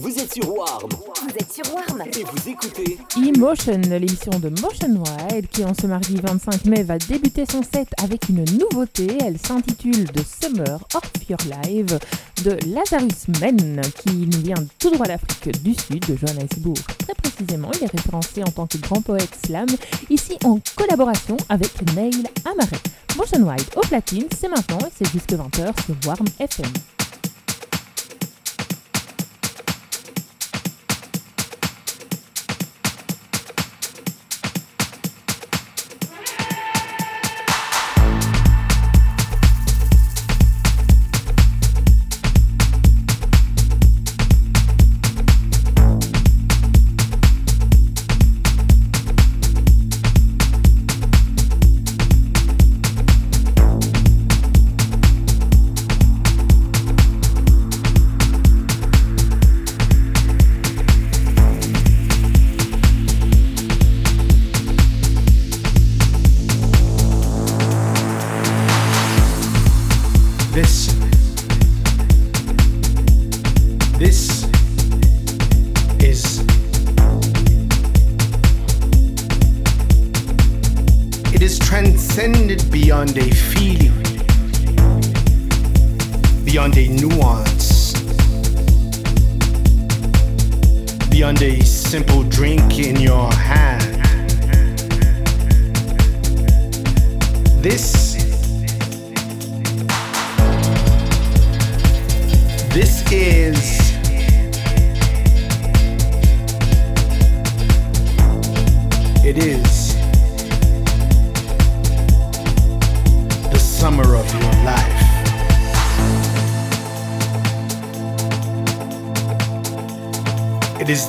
Vous êtes sur Warm. Vous êtes sur Warm. Et vous écoutez Emotion, l'émission de Motion Wild qui en ce mardi 25 mai va débuter son set avec une nouveauté. Elle s'intitule The Summer of Your Live de Lazarus Men qui nous vient tout droit d'Afrique du Sud, de Johannesburg. Très précisément, il est référencé en tant que grand poète slam, ici en collaboration avec Neil Amaret. Motion Wild au platine, c'est maintenant et c'est jusque 20h sur Warm FM.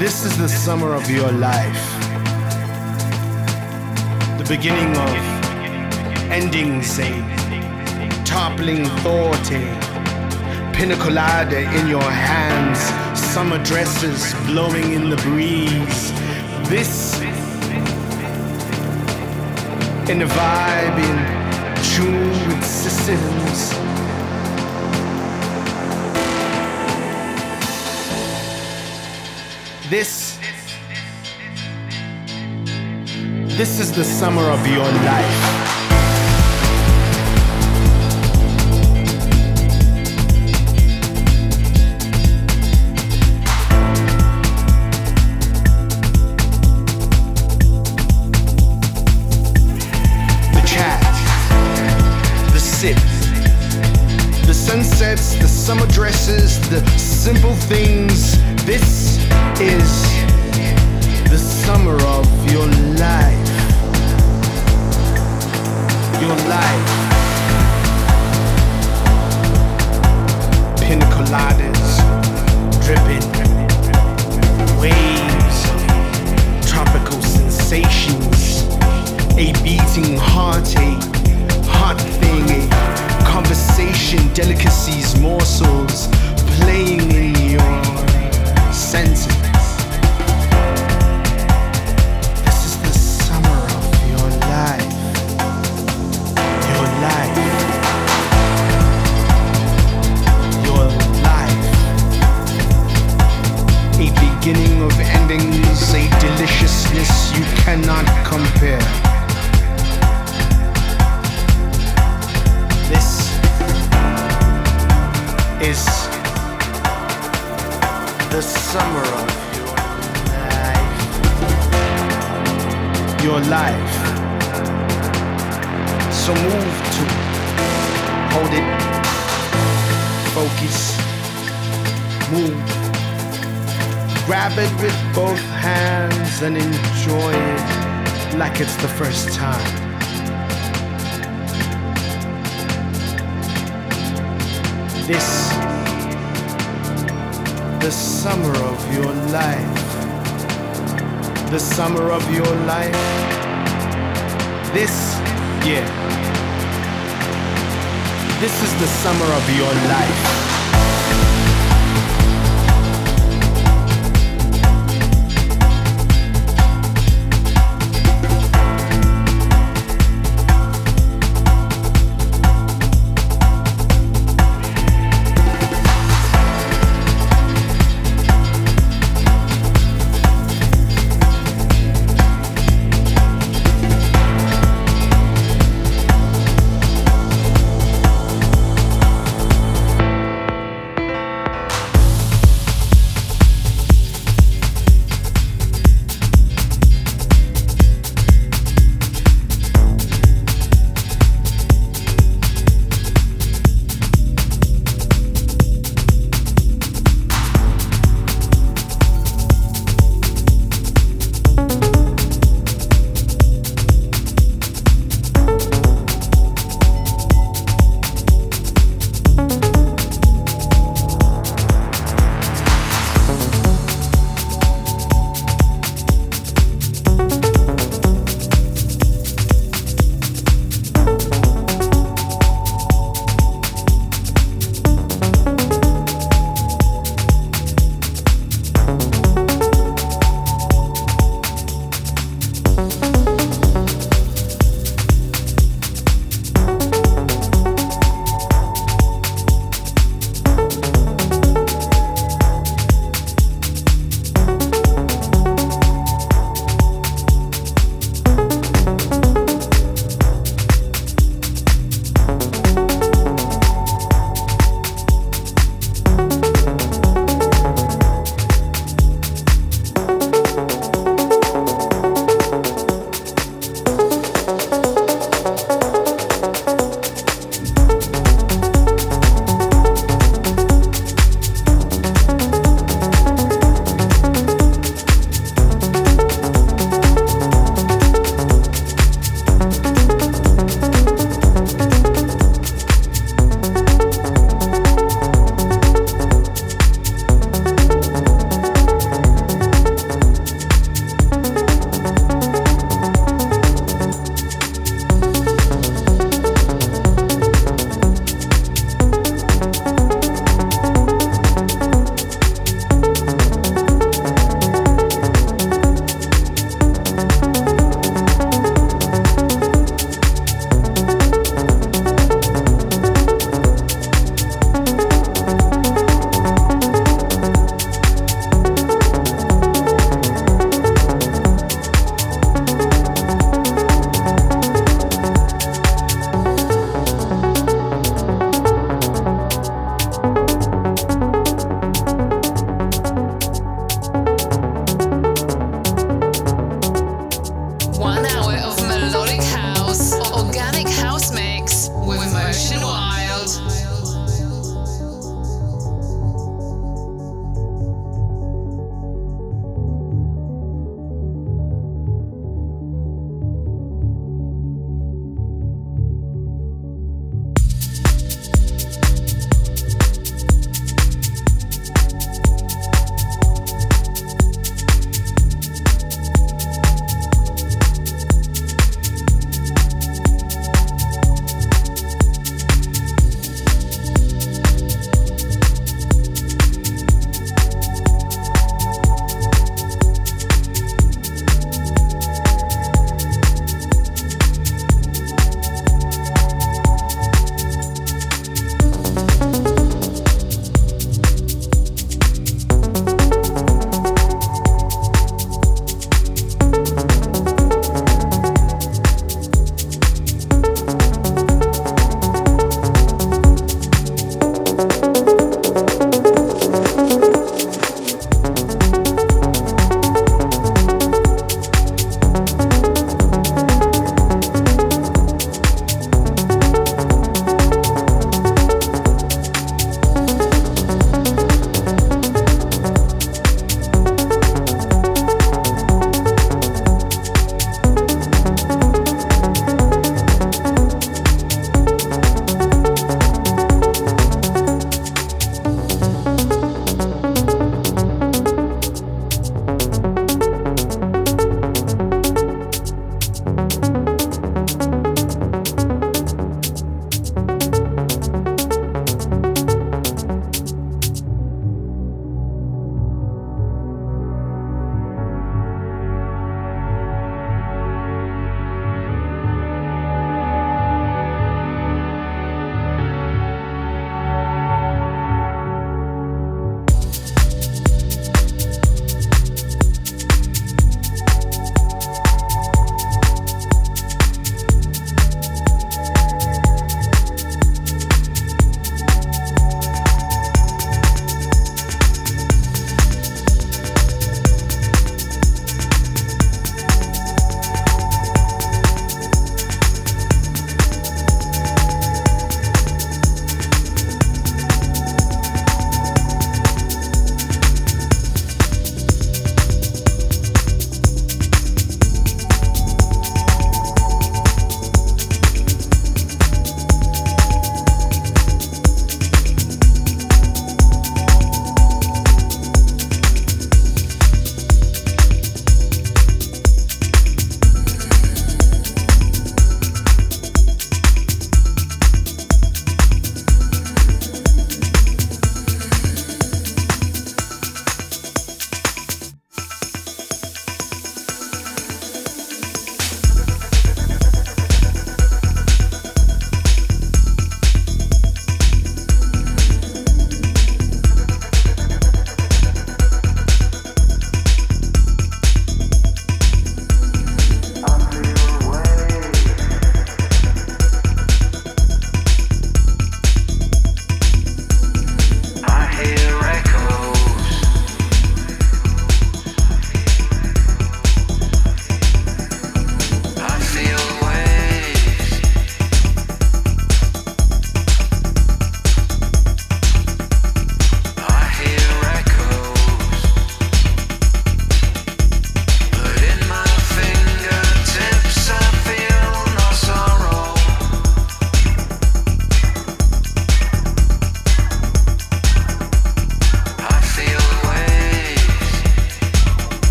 this is the summer of your life. The beginning of endings, a toppling thought, eh? a pinacolada in your hands summer dresses blowing in the breeze. This in a vibe in tune with systems. This this is the summer of your life. The sunsets, the summer dresses, the simple things. This is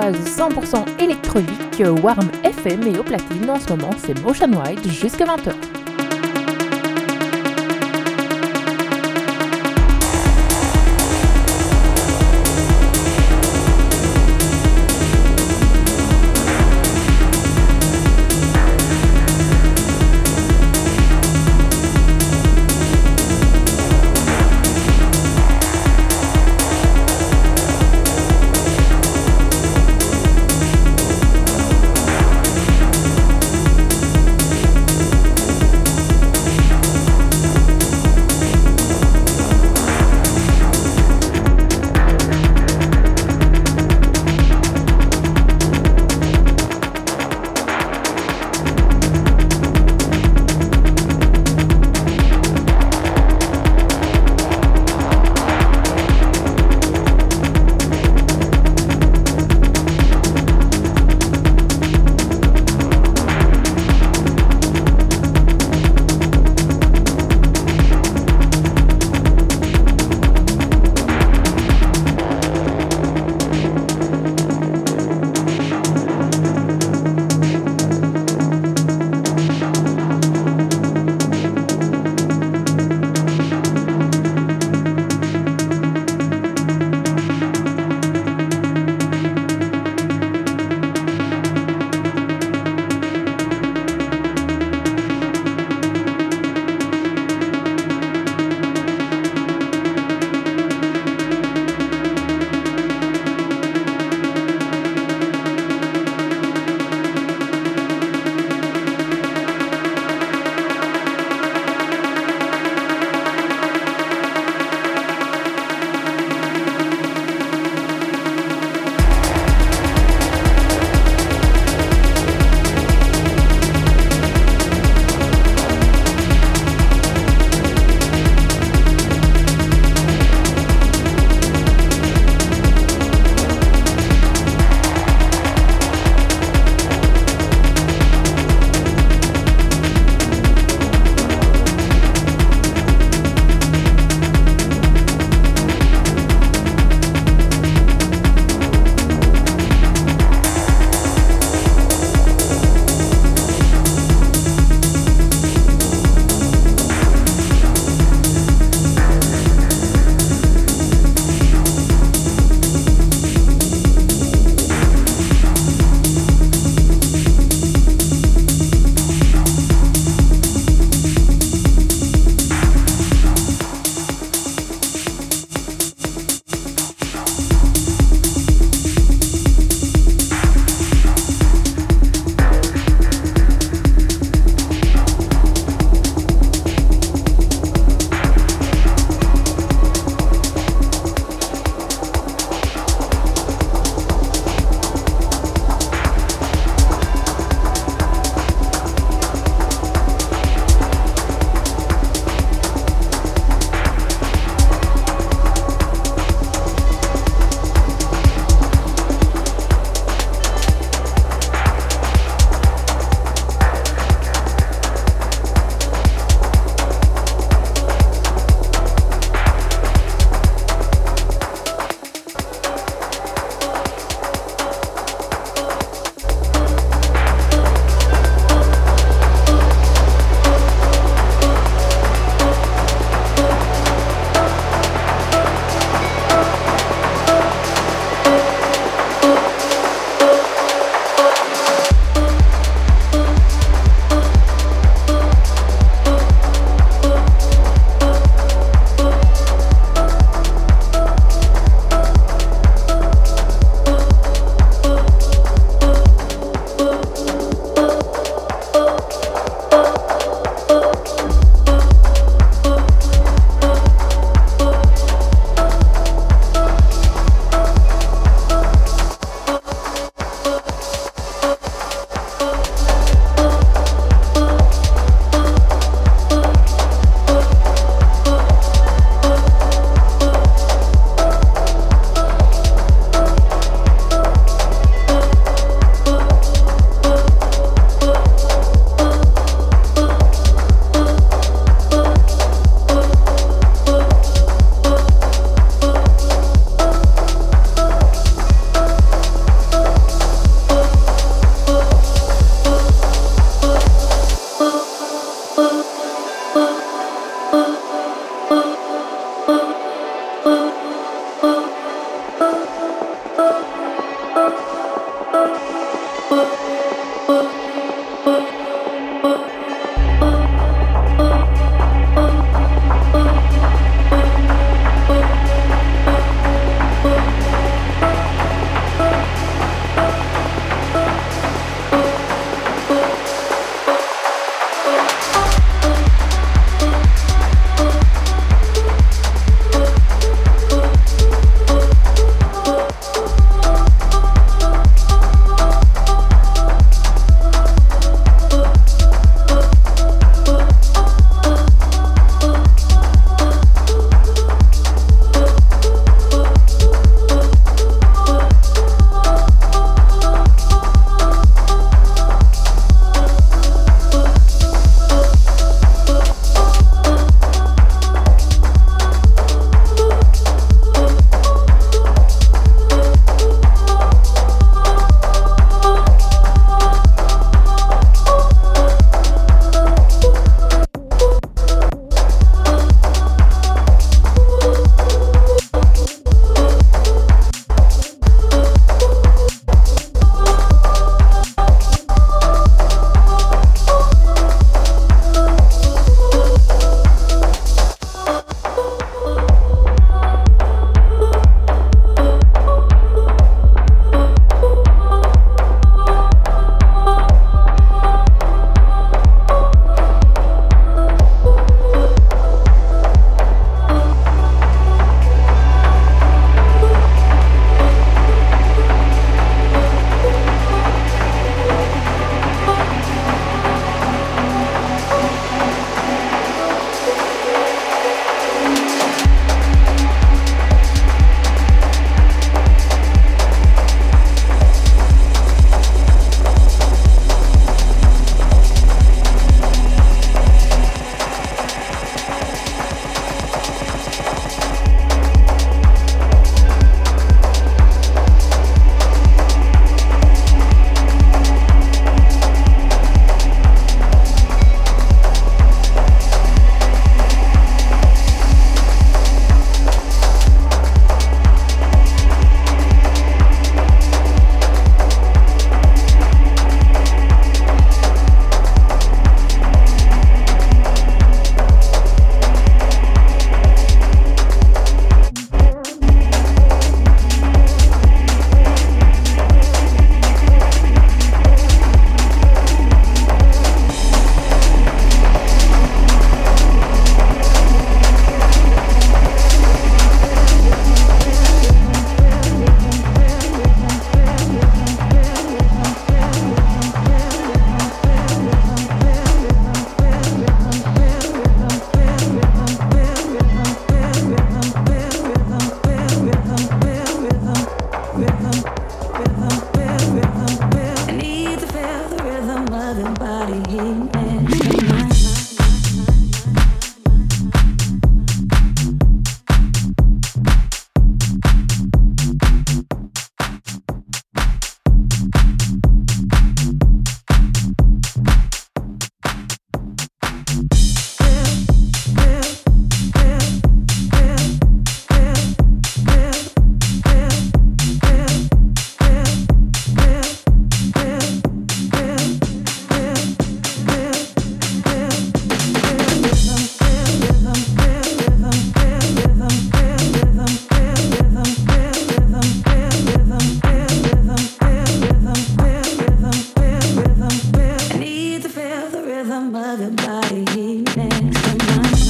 bruxelloise 100% électronique, Warm FM et au platine en ce moment c'est Motion Wide jusqu'à 20h. of your body next to mine.